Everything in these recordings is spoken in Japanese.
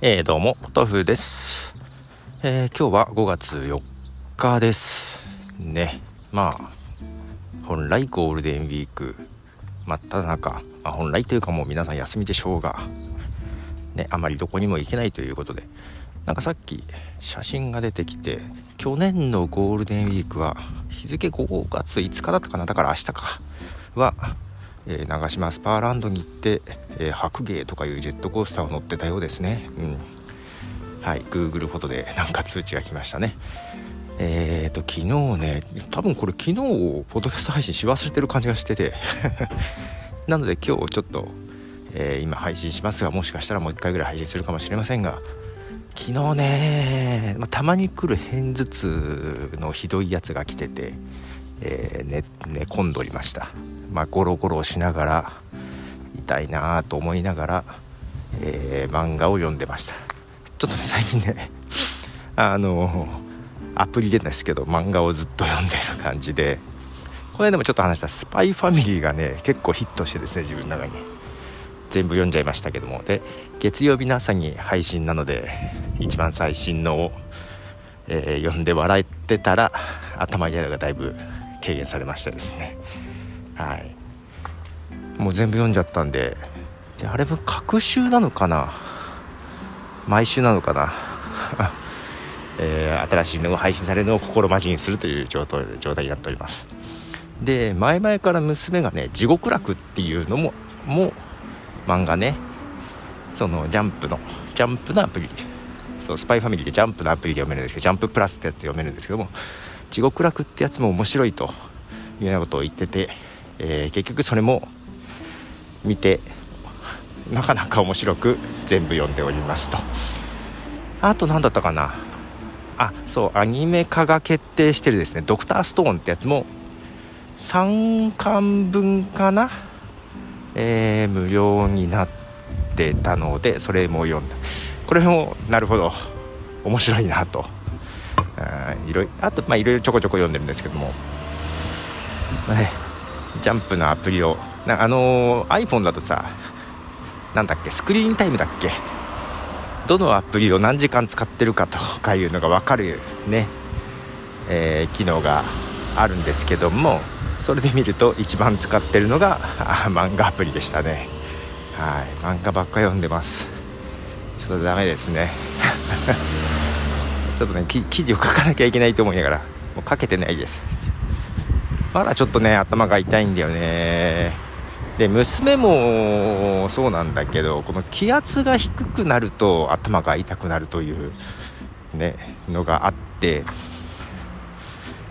えー、どうも、ポトフです。えー、今日は5月4日です。ね。まあ、本来ゴールデンウィーク真っ只中、まあ、本来というかもう皆さん休みでしょうが、ね、あまりどこにも行けないということで、なんかさっき写真が出てきて、去年のゴールデンウィークは日付5月5日だったかな、だから明日か、は、えー、長島スパーランドに行って、えー、白芸とかいうジェットコースターを乗ってたようですね。うん。はい、Google フォトでなんか通知が来ましたね。えーと、昨日ね、多分これ昨日、ポッドキャスト配信し忘れてる感じがしてて なので今日ちょっと、えー、今配信しますが、もしかしたらもう一回ぐらい配信するかもしれませんが、昨日ね、まあ、たまに来る片頭痛のひどいやつが来てて、えー、寝込んどりました。まあゴロゴロしながら痛いなと思いながら、えー、漫画を読んでました。ちょっとね最近ね あのアプリでですけど漫画をずっと読んでる感じでこの間もちょっと話した「スパイファミリー」がね結構ヒットしてですね自分の中に。全部読んじゃいましたけども。で月曜日の朝に配信なので一番最新のを、えー、読んで笑ってたら頭痛いのがだいぶ軽減されましたですね。はい。もう全部読んじゃったんでであれ分隔週なのかな？毎週なのかな？えー、新しいのが配信されるのを心待ちにするという状態状態になっております。で前々から娘がね「地獄楽」っていうのもも漫画ねそのジャンプのジャンプのアプリそうスパイファミリーでジャンプのアプリで読めるんですけどジャンププラスってやつで読めるんですけども地獄楽ってやつも面白いというようなことを言ってて、えー、結局それも見てなかなか面白く全部読んでおりますと。あと何だったかな？あそうアニメ化が決定してるですね「ドクターストーン」ってやつも3巻分かな、えー、無料になってたのでそれも読んだ。これもなるほど面白いなと。いろいあと、まあ、いろいろちょこちょこ読んでるんですけども、まあね、ジャンプのアプリをなあのー、iPhone だとさなんだっけスクリーンタイムだっけ？どのアプリを何時間使ってるかとかいうのが分かるね、えー、機能があるんですけどもそれで見ると一番使ってるのが漫画アプリでしたね。はい。漫画ばっか読んでます。ちょっとダメですね。ちょっとね記事を書かなきゃいけないと思いながらもう書けてないです。まだちょっとね頭が痛いんだよね。で娘もそうなんだけどこの気圧が低くなると頭が痛くなるというねのがあって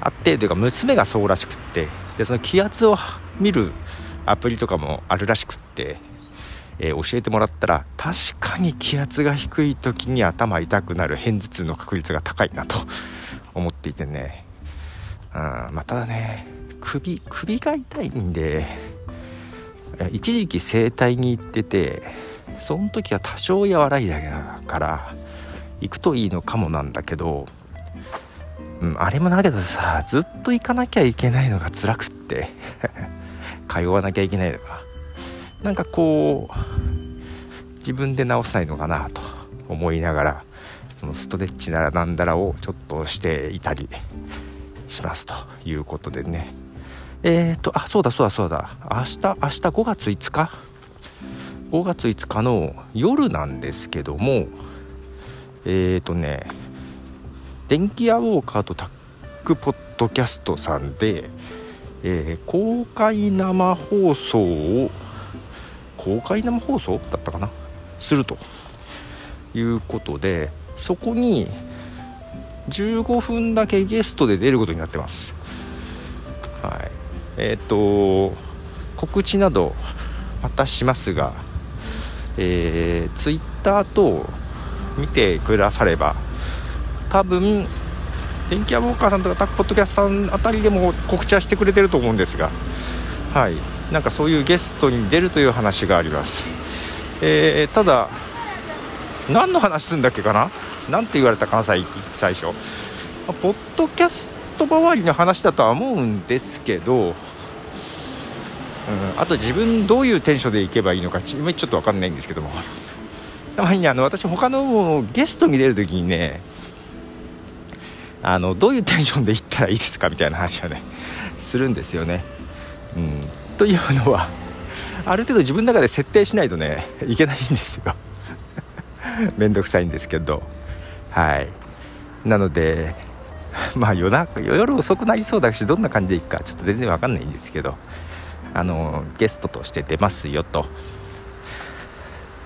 あってというか娘がそうらしくってでその気圧を見るアプリとかもあるらしくってえー、教えてもらったら確かに気圧が低い時に頭痛くなる片頭痛の確率が高いなと思っていてね、うんま、ただね首首が痛いんで一時期整体に行っててその時は多少和らいだから行くといいのかもなんだけど、うん、あれもだけどさずっと行かなきゃいけないのが辛くって 通わなきゃいけないのがなんかこう自分で直せないのかなと思いながらそのストレッチならなんだらをちょっとしていたりしますということでね。えっ、ー、とあそうだそうだそうだ。明日明日5月5日？5月5日の夜なんですけどもえっ、ー、とね電気屋ウォーカーとタックポッドキャストさんで、えー、公開生放送を公開生放送だったかな？すると。いうことでそこに15分だけゲストで出ることになってます。はい。えっ、と告知などまたしますがえー、ツイッターと見てくだされば多分電気屋ウォーカーさんとかタックポッドキャストさんあたりでも告知はしてくれてると思うんですがはい。なんかそういうゲストに出るという話があります、えー、ただ何の話するんだっけかな？何て言われたかな最最初。ポッドキャスト周りの話だとは思うんですけど、うん、あと自分どういうテンションでいけばいいのかちょっと分かんないんですけども。たまにねあの私他のゲスト見れる時にねあのどういうテンションで行ったらいいですかみたいな話をねするんですよね。うん、というのはある程度自分の中で設定しないとねいけないんですよ。めんどくさいんですけど。はい。なのでまあ夜中夜遅くなりそうだしどんな感じでいくかちょっと全然わかんないんですけどあのゲストとして出ますよと。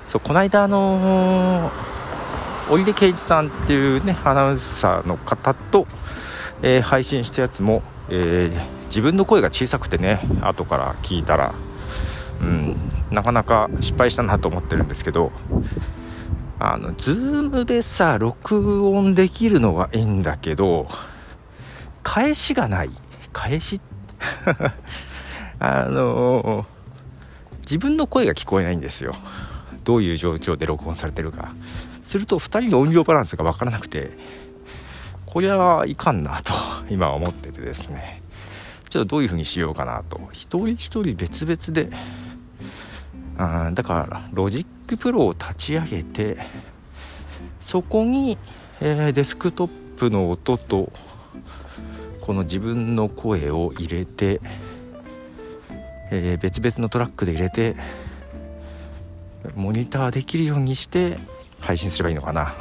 そうこの間あの織出圭一さんっていうねアナウンサーの方と、えー、配信したやつも、えー、自分の声が小さくてね後から聞いたらうんなかなか失敗したなと思ってるんですけどあの、ズームでさ、録音できるのはいいんだけど、返しがない。返し？あの自分の声が聞こえないんですよ。どういう状況で録音されてるか。すると2人の音量バランスが分からなくて、こりゃいかんなと今は思っててですね。ちょっとどういう風にしようかなと。一人一人別々で、あだから Logic Pro を立ち上げてそこに、えー、デスクトップの音とこの自分の声を入れて、えー、別々のトラックで入れてモニターできるようにして配信すればいいのかな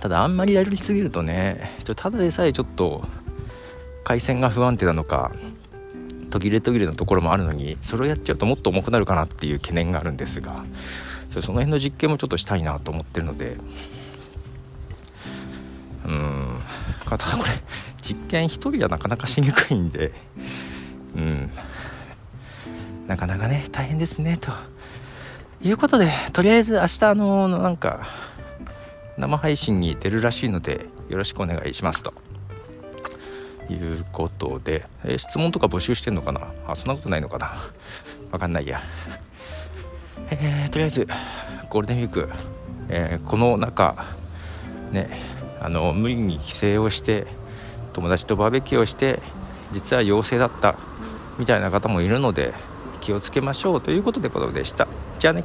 ただあんまりやりすぎるとねただでさえちょっと回線が不安定なのか途切れ途切れのところもあるのにそれをやっちゃうともっと重くなるかなっていう懸念があるんですがその辺の実験もちょっとしたいなと思ってるのでうんただこれ実験1人じゃなかなかしにくいんでうんなかなかね大変ですねということでとりあえず明日のなんか生配信に出るらしいのでよろしくお願いしますと。いうことで、えー、質問とか募集してんのかな？あそんなことないのかな？わかんないや。えー、とりあえずゴールデンウィーク、えー、この中ねあの無理に帰省をして友達とバーベキューをして実は陽性だったみたいな方もいるので気をつけましょうということでことでした。じゃあね。